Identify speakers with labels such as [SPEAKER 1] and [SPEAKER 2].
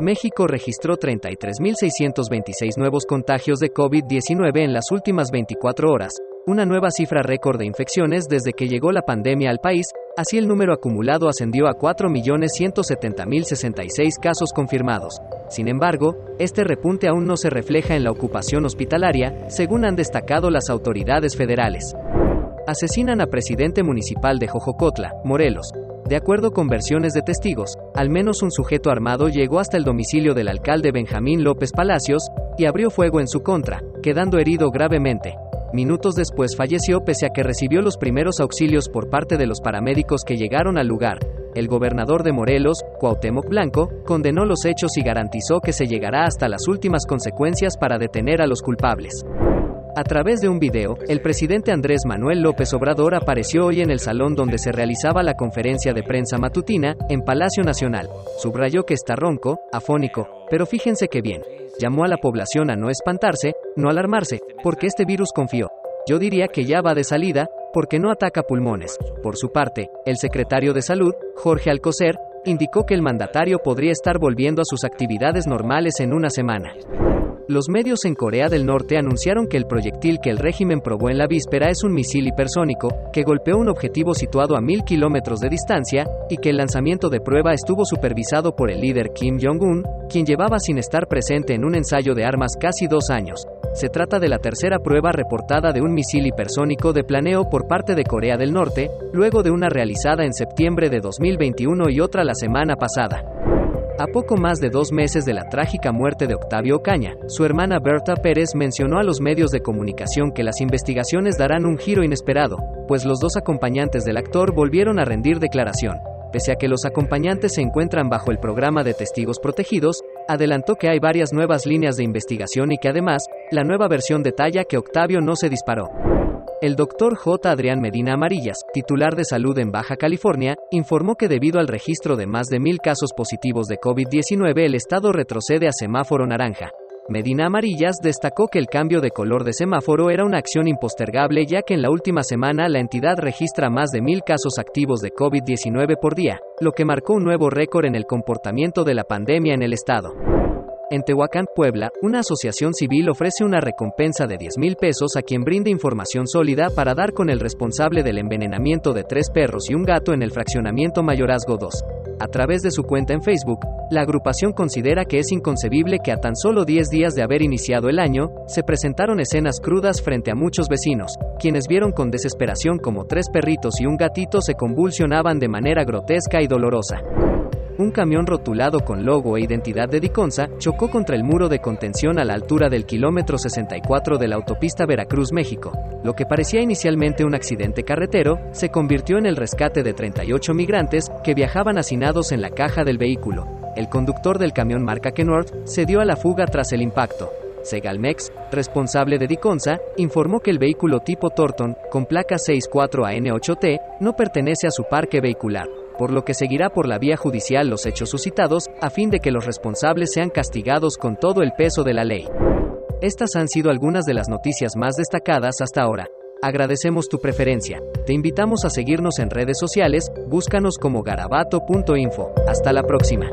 [SPEAKER 1] México registró 33.626 nuevos contagios de COVID-19 en las últimas 24 horas, una nueva cifra récord de infecciones desde que llegó la pandemia al país, así el número acumulado ascendió a 4.170.066 casos confirmados. Sin embargo, este repunte aún no se refleja en la ocupación hospitalaria, según han destacado las autoridades federales. Asesinan a presidente municipal de Jojocotla, Morelos. De acuerdo con versiones de testigos, al menos un sujeto armado llegó hasta el domicilio del alcalde Benjamín López Palacios y abrió fuego en su contra, quedando herido gravemente. Minutos después falleció pese a que recibió los primeros auxilios por parte de los paramédicos que llegaron al lugar. El gobernador de Morelos, Cuauhtémoc Blanco, condenó los hechos y garantizó que se llegará hasta las últimas consecuencias para detener a los culpables. A través de un video, el presidente Andrés Manuel López Obrador apareció hoy en el salón donde se realizaba la conferencia de prensa matutina, en Palacio Nacional. Subrayó que está ronco, afónico, pero fíjense que bien. Llamó a la población a no espantarse, no alarmarse, porque este virus confió. Yo diría que ya va de salida, porque no ataca pulmones. Por su parte, el secretario de Salud, Jorge Alcocer, indicó que el mandatario podría estar volviendo a sus actividades normales en una semana. Los medios en Corea del Norte anunciaron que el proyectil que el régimen probó en la víspera es un misil hipersónico, que golpeó un objetivo situado a mil kilómetros de distancia, y que el lanzamiento de prueba estuvo supervisado por el líder Kim Jong-un, quien llevaba sin estar presente en un ensayo de armas casi dos años. Se trata de la tercera prueba reportada de un misil hipersónico de planeo por parte de Corea del Norte, luego de una realizada en septiembre de 2021 y otra la semana pasada. A poco más de dos meses de la trágica muerte de Octavio Ocaña, su hermana Berta Pérez mencionó a los medios de comunicación que las investigaciones darán un giro inesperado, pues los dos acompañantes del actor volvieron a rendir declaración. Pese a que los acompañantes se encuentran bajo el programa de testigos protegidos, adelantó que hay varias nuevas líneas de investigación y que además, la nueva versión detalla que Octavio no se disparó. El doctor J. Adrián Medina Amarillas, titular de salud en Baja California, informó que debido al registro de más de mil casos positivos de COVID-19 el estado retrocede a semáforo naranja. Medina Amarillas destacó que el cambio de color de semáforo era una acción impostergable ya que en la última semana la entidad registra más de mil casos activos de COVID-19 por día, lo que marcó un nuevo récord en el comportamiento de la pandemia en el estado. En Tehuacán, Puebla, una asociación civil ofrece una recompensa de 10 mil pesos a quien brinde información sólida para dar con el responsable del envenenamiento de tres perros y un gato en el fraccionamiento Mayorazgo 2. A través de su cuenta en Facebook, la agrupación considera que es inconcebible que a tan solo 10 días de haber iniciado el año, se presentaron escenas crudas frente a muchos vecinos, quienes vieron con desesperación como tres perritos y un gatito se convulsionaban de manera grotesca y dolorosa. Un camión rotulado con logo e identidad de Diconsa chocó contra el muro de contención a la altura del kilómetro 64 de la autopista Veracruz-México. Lo que parecía inicialmente un accidente carretero, se convirtió en el rescate de 38 migrantes que viajaban hacinados en la caja del vehículo. El conductor del camión marca Kenworth se dio a la fuga tras el impacto. Segalmex, responsable de Diconsa, informó que el vehículo tipo Torton, con placa 64AN8T, no pertenece a su parque vehicular por lo que seguirá por la vía judicial los hechos suscitados, a fin de que los responsables sean castigados con todo el peso de la ley. Estas han sido algunas de las noticias más destacadas hasta ahora. Agradecemos tu preferencia. Te invitamos a seguirnos en redes sociales, búscanos como garabato.info. Hasta la próxima.